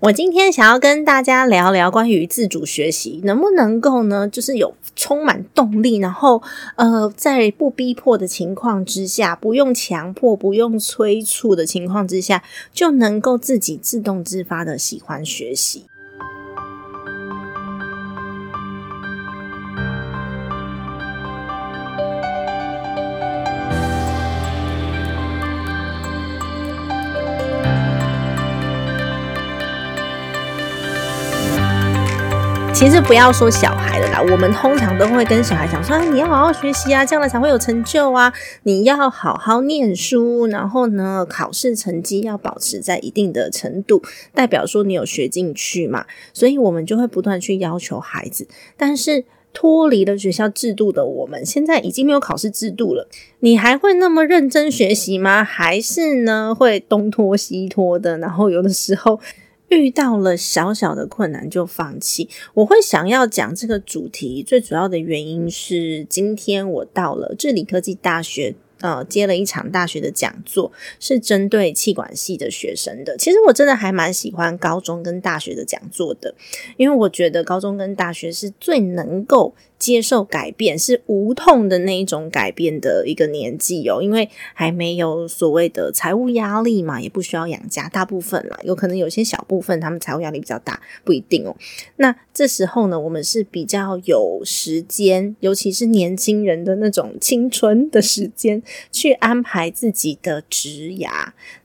我今天想要跟大家聊聊关于自主学习，能不能够呢？就是有充满动力，然后呃，在不逼迫的情况之下，不用强迫、不用催促的情况之下，就能够自己自动自发的喜欢学习。其实不要说小孩了啦，我们通常都会跟小孩讲说：“你要好好学习啊，将来才会有成就啊！你要好好念书，然后呢，考试成绩要保持在一定的程度，代表说你有学进去嘛。”所以，我们就会不断去要求孩子。但是，脱离了学校制度的我们，现在已经没有考试制度了，你还会那么认真学习吗？还是呢，会东拖西拖的？然后有的时候。遇到了小小的困难就放弃。我会想要讲这个主题，最主要的原因是今天我到了智理科技大学，呃，接了一场大学的讲座，是针对气管系的学生的。其实我真的还蛮喜欢高中跟大学的讲座的，因为我觉得高中跟大学是最能够。接受改变是无痛的那一种改变的一个年纪哦，因为还没有所谓的财务压力嘛，也不需要养家，大部分啦，有可能有些小部分他们财务压力比较大，不一定哦。那这时候呢，我们是比较有时间，尤其是年轻人的那种青春的时间，去安排自己的职涯。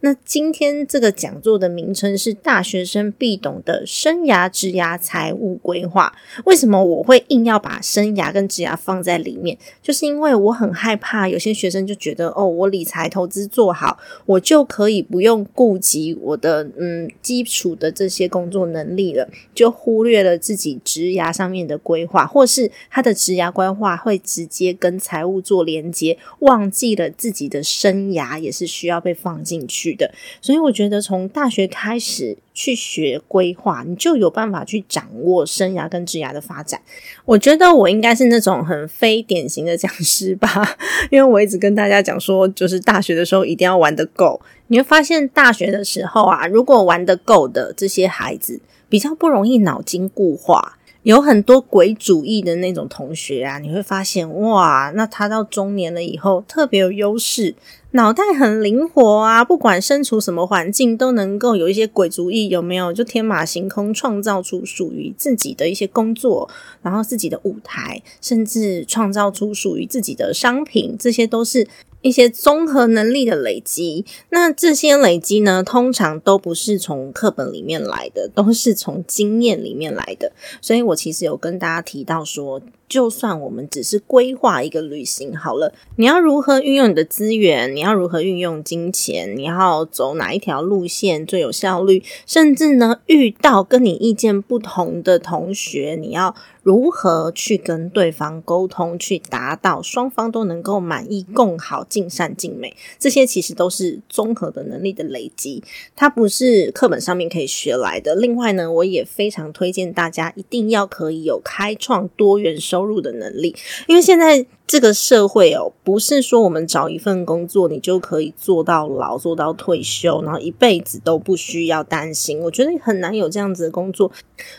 那今天这个讲座的名称是大学生必懂的生涯职涯财务规划。为什么我会硬要把生生涯跟职涯放在里面，就是因为我很害怕有些学生就觉得哦，我理财投资做好，我就可以不用顾及我的嗯基础的这些工作能力了，就忽略了自己职涯上面的规划，或是他的职涯规划会直接跟财务做连接，忘记了自己的生涯也是需要被放进去的。所以我觉得从大学开始。去学规划，你就有办法去掌握生涯跟职涯的发展。我觉得我应该是那种很非典型的讲师吧，因为我一直跟大家讲说，就是大学的时候一定要玩得够。你会发现，大学的时候啊，如果玩得够的这些孩子，比较不容易脑筋固化。有很多鬼主意的那种同学啊，你会发现哇，那他到中年了以后特别有优势，脑袋很灵活啊，不管身处什么环境都能够有一些鬼主意，有没有？就天马行空，创造出属于自己的一些工作，然后自己的舞台，甚至创造出属于自己的商品，这些都是。一些综合能力的累积，那这些累积呢，通常都不是从课本里面来的，都是从经验里面来的。所以我其实有跟大家提到说。就算我们只是规划一个旅行好了，你要如何运用你的资源？你要如何运用金钱？你要走哪一条路线最有效率？甚至呢，遇到跟你意见不同的同学，你要如何去跟对方沟通，去达到双方都能够满意、共好、尽善尽美？这些其实都是综合的能力的累积，它不是课本上面可以学来的。另外呢，我也非常推荐大家一定要可以有开创多元收。入的能力，因为现在这个社会哦，不是说我们找一份工作，你就可以做到老，做到退休，然后一辈子都不需要担心。我觉得很难有这样子的工作。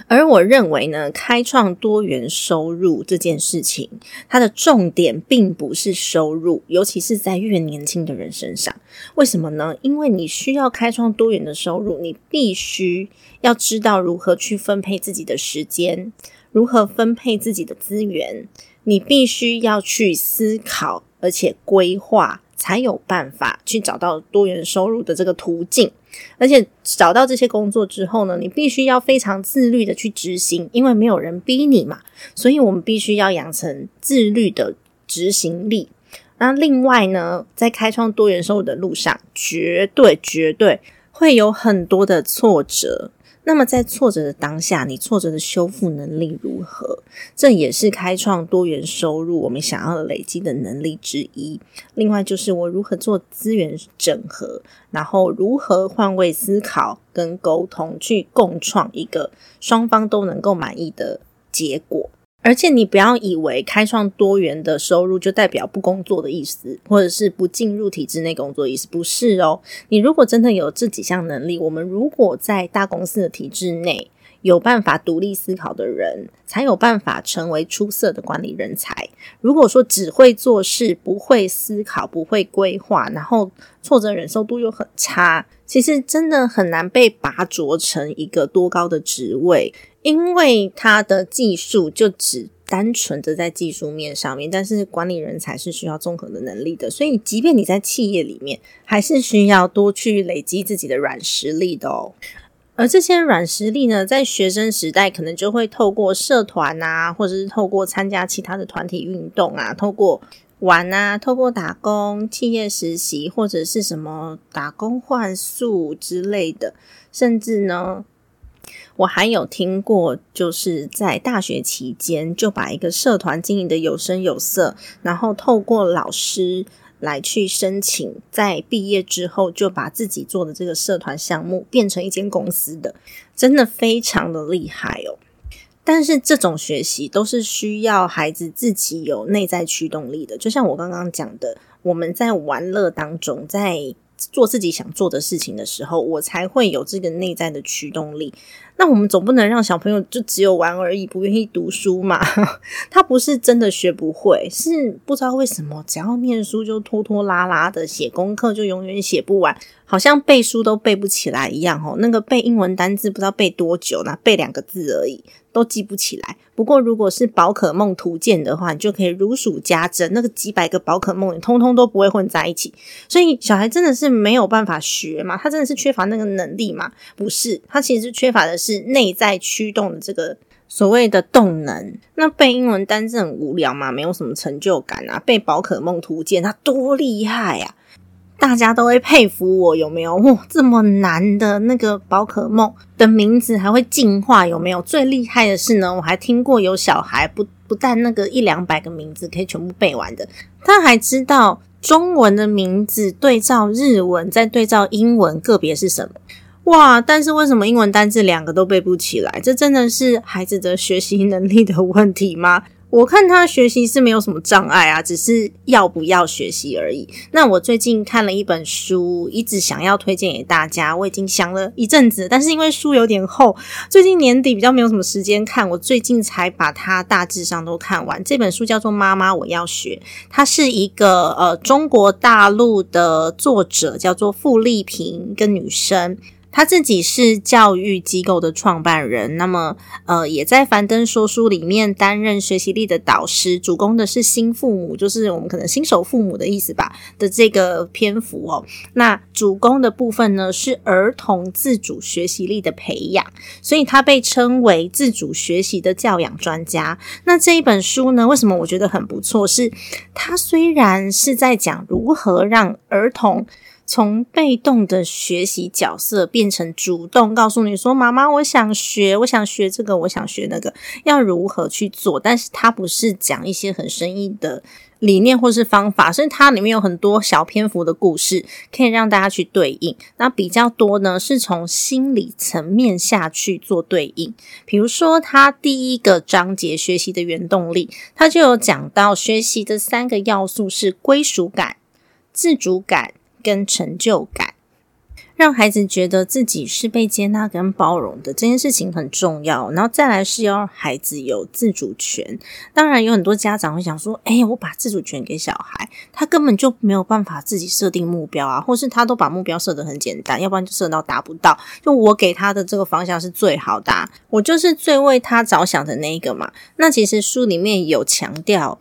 而我认为呢，开创多元收入这件事情，它的重点并不是收入，尤其是在越年轻的人身上。为什么呢？因为你需要开创多元的收入，你必须要知道如何去分配自己的时间。如何分配自己的资源？你必须要去思考，而且规划，才有办法去找到多元收入的这个途径。而且找到这些工作之后呢，你必须要非常自律的去执行，因为没有人逼你嘛。所以我们必须要养成自律的执行力。那另外呢，在开创多元收入的路上，绝对绝对会有很多的挫折。那么在挫折的当下，你挫折的修复能力如何？这也是开创多元收入我们想要累积的能力之一。另外就是我如何做资源整合，然后如何换位思考跟沟通，去共创一个双方都能够满意的结果。而且你不要以为开创多元的收入就代表不工作的意思，或者是不进入体制内工作意思，不是哦。你如果真的有这几项能力，我们如果在大公司的体制内有办法独立思考的人，才有办法成为出色的管理人才。如果说只会做事，不会思考，不会规划，然后挫折忍受度又很差，其实真的很难被拔擢成一个多高的职位。因为他的技术就只单纯的在技术面上面，但是管理人才是需要综合的能力的，所以即便你在企业里面，还是需要多去累积自己的软实力的哦。而这些软实力呢，在学生时代可能就会透过社团啊，或者是透过参加其他的团体运动啊，透过玩啊，透过打工、企业实习或者是什么打工换宿之类的，甚至呢。我还有听过，就是在大学期间就把一个社团经营的有声有色，然后透过老师来去申请，在毕业之后就把自己做的这个社团项目变成一间公司的，真的非常的厉害哦。但是这种学习都是需要孩子自己有内在驱动力的，就像我刚刚讲的，我们在玩乐当中，在。做自己想做的事情的时候，我才会有这个内在的驱动力。那我们总不能让小朋友就只有玩而已，不愿意读书嘛？他不是真的学不会，是不知道为什么，只要念书就拖拖拉拉的，写功课就永远写不完，好像背书都背不起来一样哦。那个背英文单字不知道背多久呢，背两个字而已。都记不起来。不过，如果是宝可梦图鉴的话，你就可以如数家珍。那个几百个宝可梦，你通通都不会混在一起。所以，小孩真的是没有办法学嘛？他真的是缺乏那个能力嘛？不是，他其实是缺乏的是内在驱动的这个所谓的动能。那背英文单字很无聊嘛？没有什么成就感啊。背宝可梦图鉴，他多厉害呀！大家都会佩服我，有没有？哇，这么难的那个宝可梦的名字还会进化，有没有？最厉害的是呢，我还听过有小孩不不但那个一两百个名字可以全部背完的，他还知道中文的名字对照日文，再对照英文个别是什么。哇！但是为什么英文单字两个都背不起来？这真的是孩子的学习能力的问题吗？我看他学习是没有什么障碍啊，只是要不要学习而已。那我最近看了一本书，一直想要推荐给大家。我已经想了一阵子，但是因为书有点厚，最近年底比较没有什么时间看，我最近才把它大致上都看完。这本书叫做《妈妈我要学》，它是一个呃中国大陆的作者，叫做傅丽萍，一个女生。他自己是教育机构的创办人，那么呃，也在樊登说书里面担任学习力的导师，主攻的是新父母，就是我们可能新手父母的意思吧的这个篇幅哦。那主攻的部分呢是儿童自主学习力的培养，所以他被称为自主学习的教养专家。那这一本书呢，为什么我觉得很不错？是他虽然是在讲如何让儿童。从被动的学习角色变成主动，告诉你说：“妈妈，我想学，我想学这个，我想学那个，要如何去做？”但是它不是讲一些很生硬的理念或是方法，所以它里面有很多小篇幅的故事，可以让大家去对应。那比较多呢，是从心理层面下去做对应。比如说，它第一个章节学习的原动力，它就有讲到学习的三个要素是归属感、自主感。跟成就感，让孩子觉得自己是被接纳跟包容的这件事情很重要。然后再来是要让孩子有自主权。当然有很多家长会想说：“哎，我把自主权给小孩，他根本就没有办法自己设定目标啊，或是他都把目标设得很简单，要不然就设到达不到。就我给他的这个方向是最好的，我就是最为他着想的那一个嘛。那其实书里面有强调。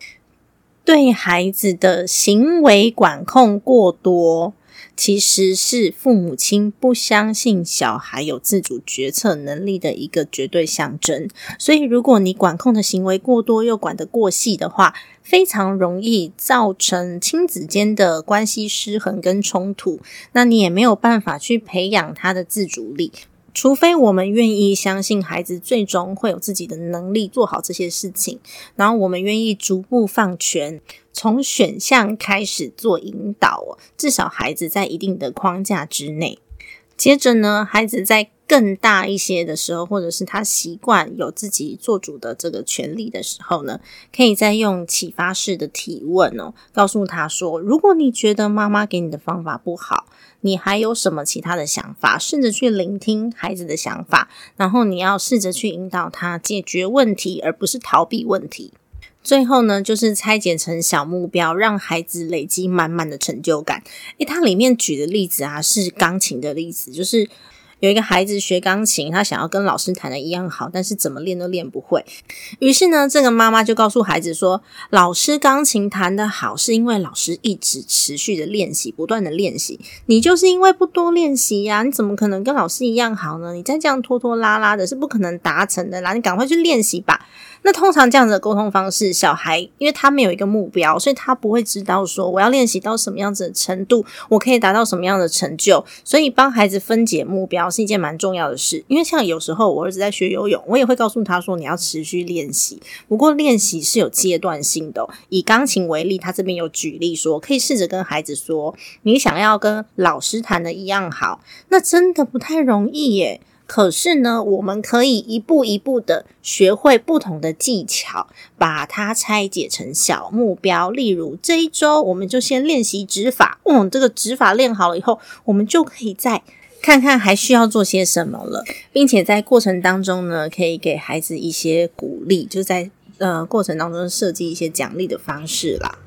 对孩子的行为管控过多，其实是父母亲不相信小孩有自主决策能力的一个绝对象征。所以，如果你管控的行为过多又管得过细的话，非常容易造成亲子间的关系失衡跟冲突。那你也没有办法去培养他的自主力。除非我们愿意相信孩子最终会有自己的能力做好这些事情，然后我们愿意逐步放权，从选项开始做引导，至少孩子在一定的框架之内。接着呢，孩子在更大一些的时候，或者是他习惯有自己做主的这个权利的时候呢，可以再用启发式的提问哦，告诉他说：如果你觉得妈妈给你的方法不好，你还有什么其他的想法？试着去聆听孩子的想法，然后你要试着去引导他解决问题，而不是逃避问题。最后呢，就是拆解成小目标，让孩子累积满满的成就感。诶，它里面举的例子啊，是钢琴的例子，就是。有一个孩子学钢琴，他想要跟老师弹的一样好，但是怎么练都练不会。于是呢，这个妈妈就告诉孩子说：“老师钢琴弹得好，是因为老师一直持续的练习，不断的练习。你就是因为不多练习呀，你怎么可能跟老师一样好呢？你再这样拖拖拉拉的，是不可能达成的啦！你赶快去练习吧。”那通常这样子的沟通方式，小孩因为他没有一个目标，所以他不会知道说我要练习到什么样子的程度，我可以达到什么样的成就。所以帮孩子分解目标是一件蛮重要的事。因为像有时候我儿子在学游泳，我也会告诉他说你要持续练习。不过练习是有阶段性的。以钢琴为例，他这边有举例说，可以试着跟孩子说，你想要跟老师弹的一样好，那真的不太容易耶。可是呢，我们可以一步一步的学会不同的技巧，把它拆解成小目标。例如这一周，我们就先练习指法。嗯，这个指法练好了以后，我们就可以再看看还需要做些什么了，并且在过程当中呢，可以给孩子一些鼓励，就在呃过程当中设计一些奖励的方式啦。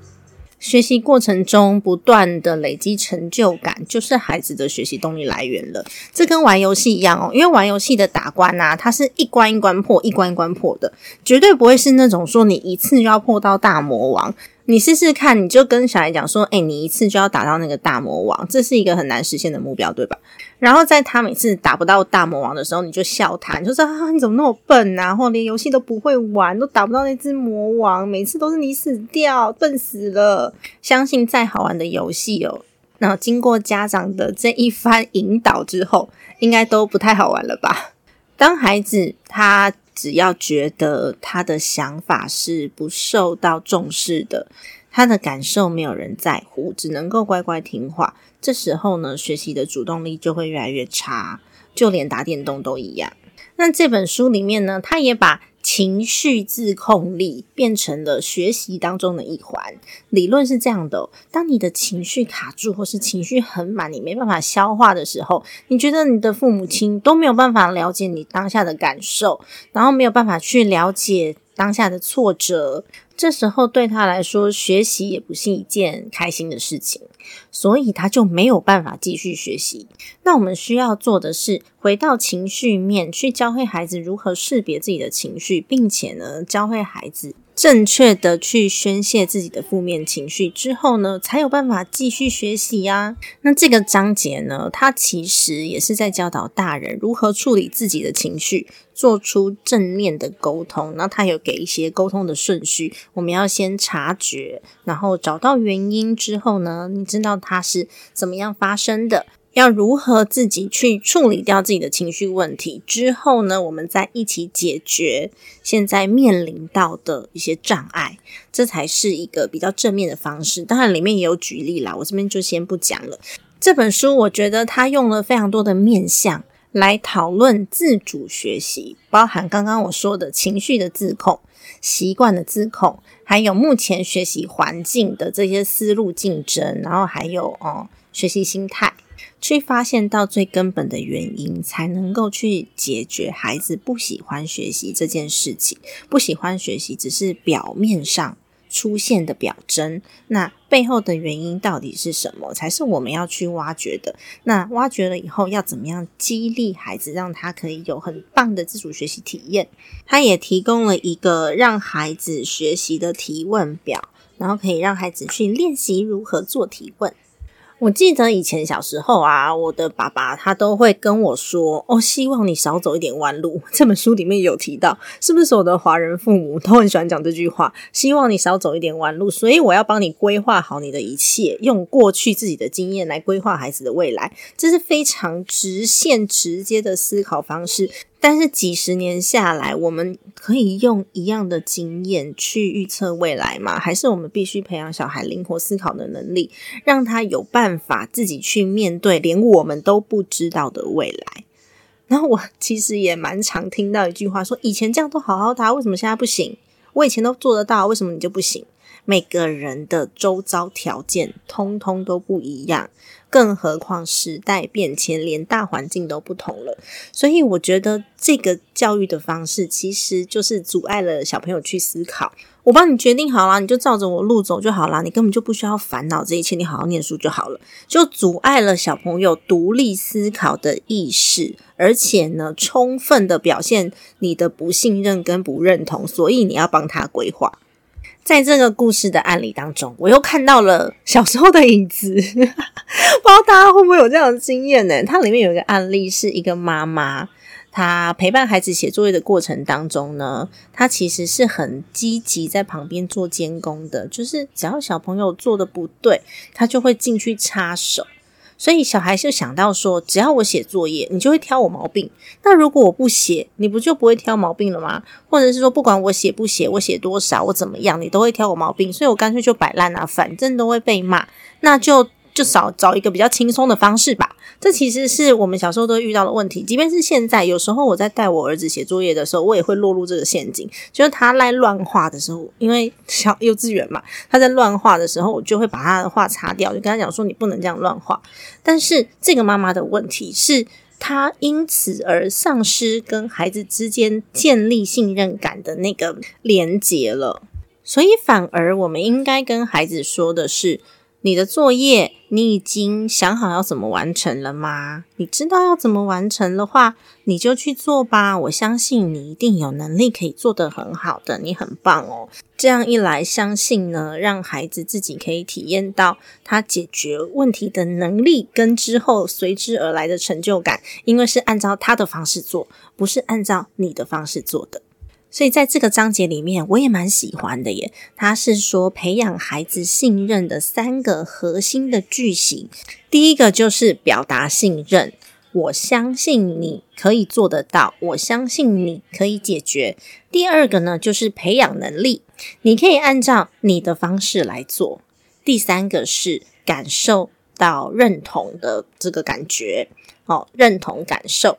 学习过程中不断的累积成就感，就是孩子的学习动力来源了。这跟玩游戏一样哦，因为玩游戏的打关啊，它是一关一关破，一关一关破的，绝对不会是那种说你一次就要破到大魔王。你试试看，你就跟小孩讲说：“哎，你一次就要打到那个大魔王，这是一个很难实现的目标，对吧？”然后在他每次打不到大魔王的时候，你就笑他，你就说：“啊，你怎么那么笨啊？或连游戏都不会玩，都打不到那只魔王，每次都是你死掉，笨死了。”相信再好玩的游戏哦，那经过家长的这一番引导之后，应该都不太好玩了吧？当孩子他。只要觉得他的想法是不受到重视的，他的感受没有人在乎，只能够乖乖听话，这时候呢，学习的主动力就会越来越差，就连打电动都一样。那这本书里面呢，他也把。情绪自控力变成了学习当中的一环。理论是这样的：当你的情绪卡住，或是情绪很满，你没办法消化的时候，你觉得你的父母亲都没有办法了解你当下的感受，然后没有办法去了解当下的挫折。这时候对他来说，学习也不是一件开心的事情，所以他就没有办法继续学习。那我们需要做的是，回到情绪面去教会孩子如何识别自己的情绪，并且呢，教会孩子。正确的去宣泄自己的负面情绪之后呢，才有办法继续学习呀。那这个章节呢，它其实也是在教导大人如何处理自己的情绪，做出正面的沟通。那他有给一些沟通的顺序，我们要先察觉，然后找到原因之后呢，你知道它是怎么样发生的。要如何自己去处理掉自己的情绪问题之后呢？我们再一起解决现在面临到的一些障碍，这才是一个比较正面的方式。当然，里面也有举例啦，我这边就先不讲了。这本书我觉得它用了非常多的面向来讨论自主学习，包含刚刚我说的情绪的自控、习惯的自控，还有目前学习环境的这些思路竞争，然后还有哦学习心态。去发现到最根本的原因，才能够去解决孩子不喜欢学习这件事情。不喜欢学习只是表面上出现的表征，那背后的原因到底是什么，才是我们要去挖掘的。那挖掘了以后，要怎么样激励孩子，让他可以有很棒的自主学习体验？他也提供了一个让孩子学习的提问表，然后可以让孩子去练习如何做提问。我记得以前小时候啊，我的爸爸他都会跟我说：“哦，希望你少走一点弯路。”这本书里面有提到，是不是所有的华人父母都很喜欢讲这句话？希望你少走一点弯路，所以我要帮你规划好你的一切，用过去自己的经验来规划孩子的未来，这是非常直线、直接的思考方式。但是几十年下来，我们可以用一样的经验去预测未来吗？还是我们必须培养小孩灵活思考的能力，让他有办法自己去面对连我们都不知道的未来？然后我其实也蛮常听到一句话，说以前这样都好好的，为什么现在不行？我以前都做得到，为什么你就不行？每个人的周遭条件通通都不一样，更何况时代变迁，连大环境都不同了。所以我觉得这个教育的方式其实就是阻碍了小朋友去思考。我帮你决定好了，你就照着我路走就好了，你根本就不需要烦恼这一切，你好好念书就好了。就阻碍了小朋友独立思考的意识，而且呢，充分的表现你的不信任跟不认同，所以你要帮他规划。在这个故事的案例当中，我又看到了小时候的影子，不知道大家会不会有这样的经验呢？它里面有一个案例，是一个妈妈，她陪伴孩子写作业的过程当中呢，她其实是很积极在旁边做监工的，就是只要小朋友做的不对，她就会进去插手。所以小孩就想到说，只要我写作业，你就会挑我毛病。那如果我不写，你不就不会挑毛病了吗？或者是说，不管我写不写，我写多少，我怎么样，你都会挑我毛病。所以我干脆就摆烂啊，反正都会被骂，那就。就少找一个比较轻松的方式吧。这其实是我们小时候都遇到的问题。即便是现在，有时候我在带我儿子写作业的时候，我也会落入这个陷阱。就是他在乱画的时候，因为小幼稚园嘛，他在乱画的时候，我就会把他的画擦掉，就跟他讲说：“你不能这样乱画。”但是这个妈妈的问题是，她因此而丧失跟孩子之间建立信任感的那个连结了。所以，反而我们应该跟孩子说的是。你的作业，你已经想好要怎么完成了吗？你知道要怎么完成的话，你就去做吧。我相信你一定有能力可以做得很好的，你很棒哦。这样一来，相信呢，让孩子自己可以体验到他解决问题的能力，跟之后随之而来的成就感，因为是按照他的方式做，不是按照你的方式做的。所以在这个章节里面，我也蛮喜欢的耶。他是说培养孩子信任的三个核心的句型。第一个就是表达信任，我相信你可以做得到，我相信你可以解决。第二个呢，就是培养能力，你可以按照你的方式来做。第三个是感受到认同的这个感觉，哦，认同感受。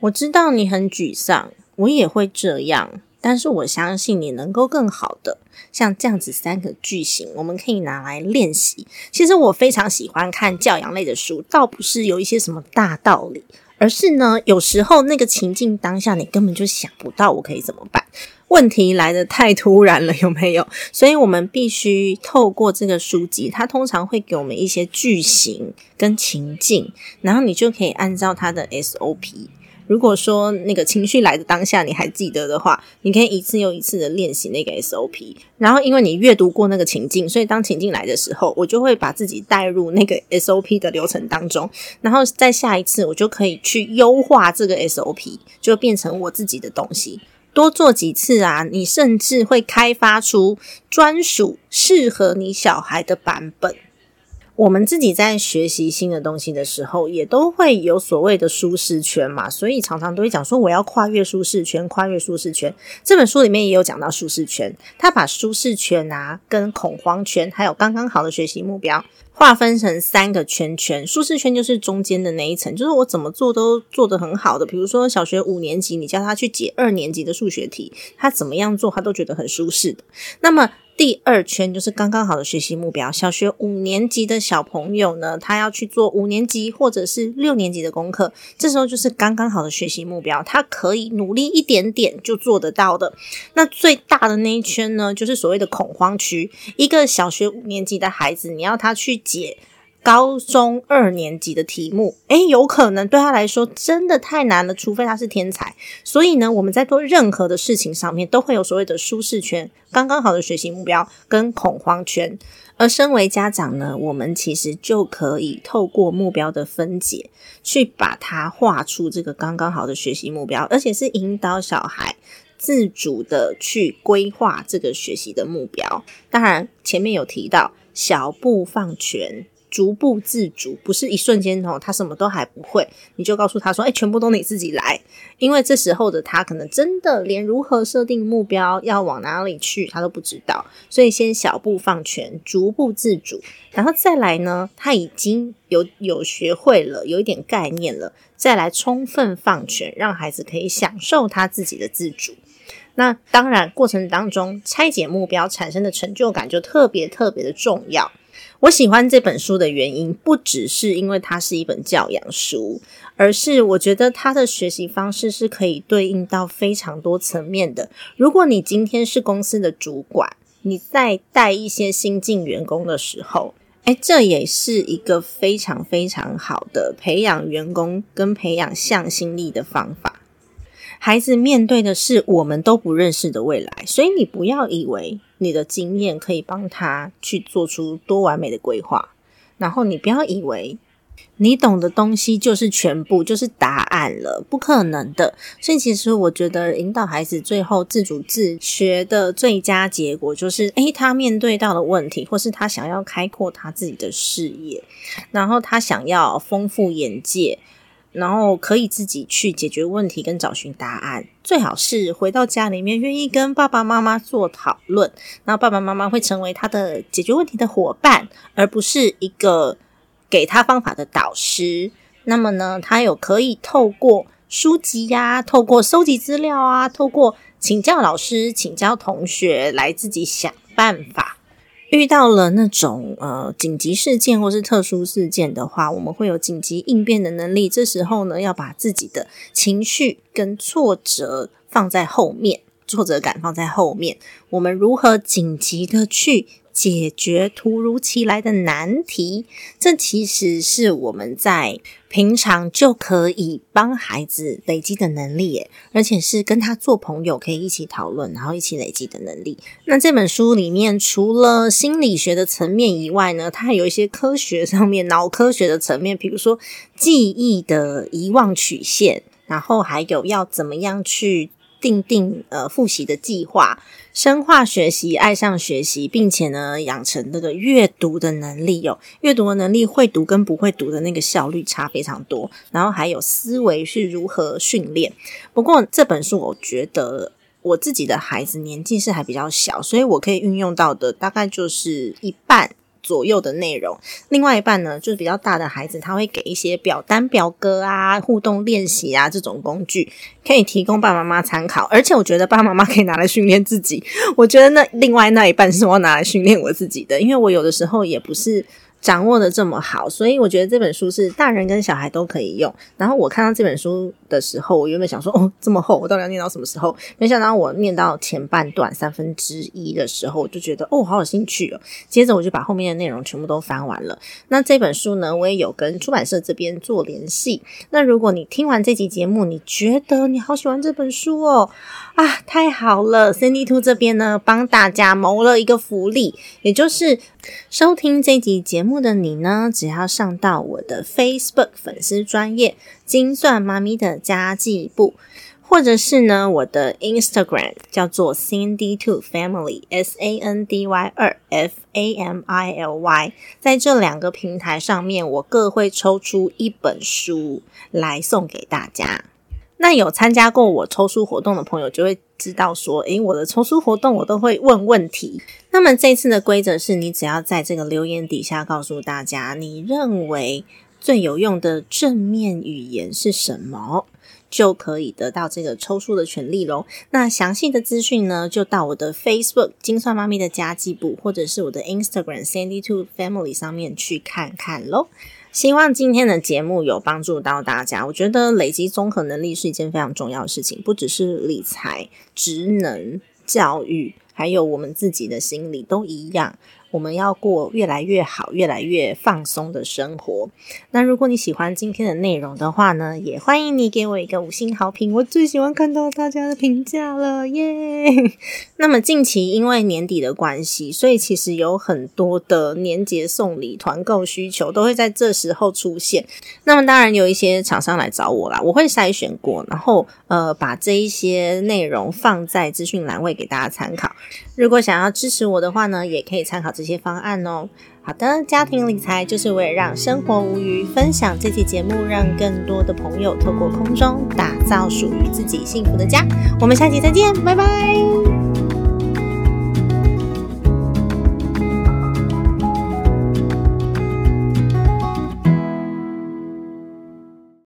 我知道你很沮丧，我也会这样。但是我相信你能够更好的，像这样子三个句型，我们可以拿来练习。其实我非常喜欢看教养类的书，倒不是有一些什么大道理，而是呢，有时候那个情境当下，你根本就想不到我可以怎么办。问题来的太突然了，有没有？所以我们必须透过这个书籍，它通常会给我们一些句型跟情境，然后你就可以按照它的 SOP。如果说那个情绪来的当下你还记得的话，你可以一次又一次的练习那个 SOP。然后因为你阅读过那个情境，所以当情境来的时候，我就会把自己带入那个 SOP 的流程当中。然后在下一次，我就可以去优化这个 SOP，就变成我自己的东西。多做几次啊，你甚至会开发出专属适合你小孩的版本。我们自己在学习新的东西的时候，也都会有所谓的舒适圈嘛，所以常常都会讲说我要跨越舒适圈，跨越舒适圈。这本书里面也有讲到舒适圈，他把舒适圈啊、跟恐慌圈，还有刚刚好的学习目标，划分成三个圈圈。舒适圈就是中间的那一层，就是我怎么做都做得很好的。比如说小学五年级，你叫他去解二年级的数学题，他怎么样做，他都觉得很舒适的。那么第二圈就是刚刚好的学习目标。小学五年级的小朋友呢，他要去做五年级或者是六年级的功课，这时候就是刚刚好的学习目标，他可以努力一点点就做得到的。那最大的那一圈呢，就是所谓的恐慌区。一个小学五年级的孩子，你要他去解。高中二年级的题目，诶，有可能对他来说真的太难了，除非他是天才。所以呢，我们在做任何的事情上面，都会有所谓的舒适圈，刚刚好的学习目标跟恐慌圈。而身为家长呢，我们其实就可以透过目标的分解，去把它画出这个刚刚好的学习目标，而且是引导小孩自主的去规划这个学习的目标。当然，前面有提到小步放权。逐步自主，不是一瞬间哦，他什么都还不会，你就告诉他说：“哎，全部都你自己来。”因为这时候的他可能真的连如何设定目标、要往哪里去，他都不知道。所以先小步放权，逐步自主，然后再来呢，他已经有有学会了，有一点概念了，再来充分放权，让孩子可以享受他自己的自主。那当然，过程当中拆解目标产生的成就感就特别特别的重要。我喜欢这本书的原因，不只是因为它是一本教养书，而是我觉得它的学习方式是可以对应到非常多层面的。如果你今天是公司的主管，你在带一些新进员工的时候，哎，这也是一个非常非常好的培养员工跟培养向心力的方法。孩子面对的是我们都不认识的未来，所以你不要以为。你的经验可以帮他去做出多完美的规划，然后你不要以为你懂的东西就是全部，就是答案了，不可能的。所以其实我觉得引导孩子最后自主自学的最佳结果，就是诶，他面对到的问题，或是他想要开阔他自己的视野，然后他想要丰富眼界。然后可以自己去解决问题跟找寻答案，最好是回到家里面愿意跟爸爸妈妈做讨论，然后爸爸妈妈会成为他的解决问题的伙伴，而不是一个给他方法的导师。那么呢，他有可以透过书籍呀，透过收集资料啊，透过请教老师、请教同学来自己想办法。遇到了那种呃紧急事件或是特殊事件的话，我们会有紧急应变的能力。这时候呢，要把自己的情绪跟挫折放在后面，挫折感放在后面。我们如何紧急的去？解决突如其来的难题，这其实是我们在平常就可以帮孩子累积的能力，而且是跟他做朋友可以一起讨论，然后一起累积的能力。那这本书里面除了心理学的层面以外呢，它还有一些科学上面脑科学的层面，比如说记忆的遗忘曲线，然后还有要怎么样去。定定呃复习的计划，深化学习，爱上学习，并且呢养成那个阅读的能力哦。阅读的能力，会读跟不会读的那个效率差非常多。然后还有思维是如何训练。不过这本书，我觉得我自己的孩子年纪是还比较小，所以我可以运用到的大概就是一半。左右的内容，另外一半呢，就是比较大的孩子，他会给一些表单、表格啊、互动练习啊这种工具，可以提供爸爸妈妈参考。而且我觉得爸爸妈妈可以拿来训练自己。我觉得那另外那一半是我拿来训练我自己的，因为我有的时候也不是。掌握的这么好，所以我觉得这本书是大人跟小孩都可以用。然后我看到这本书的时候，我原本想说，哦，这么厚，我到底要念到什么时候？没想到我念到前半段三分之一的时候，我就觉得，哦，好有兴趣哦。接着我就把后面的内容全部都翻完了。那这本书呢，我也有跟出版社这边做联系。那如果你听完这集节目，你觉得你好喜欢这本书哦，啊，太好了！Cindy Two 这边呢，帮大家谋了一个福利，也就是收听这集节目。目的你呢？只要上到我的 Facebook 粉丝专业精算妈咪的家计部，或者是呢我的 Instagram 叫做 Cindy Two Family S A N D Y 二 F A M I L Y，在这两个平台上面，我各会抽出一本书来送给大家。那有参加过我抽书活动的朋友就会知道说，诶，我的抽书活动我都会问问题。那么这次的规则是你只要在这个留言底下告诉大家，你认为最有用的正面语言是什么，就可以得到这个抽书的权利喽。那详细的资讯呢，就到我的 Facebook 精算妈咪的家计部，或者是我的 Instagram Sandy Two Family 上面去看看喽。希望今天的节目有帮助到大家。我觉得累积综合能力是一件非常重要的事情，不只是理财、职能、教育，还有我们自己的心理都一样。我们要过越来越好、越来越放松的生活。那如果你喜欢今天的内容的话呢，也欢迎你给我一个五星好评，我最喜欢看到大家的评价了耶。那么近期因为年底的关系，所以其实有很多的年节送礼团购需求都会在这时候出现。那么当然有一些厂商来找我啦，我会筛选过，然后呃把这一些内容放在资讯栏位给大家参考。如果想要支持我的话呢，也可以参考这些方案哦。好的，家庭理财就是为了让生活无余，分享这期节目，让更多的朋友透过空中打造属于自己幸福的家。我们下期再见，拜拜。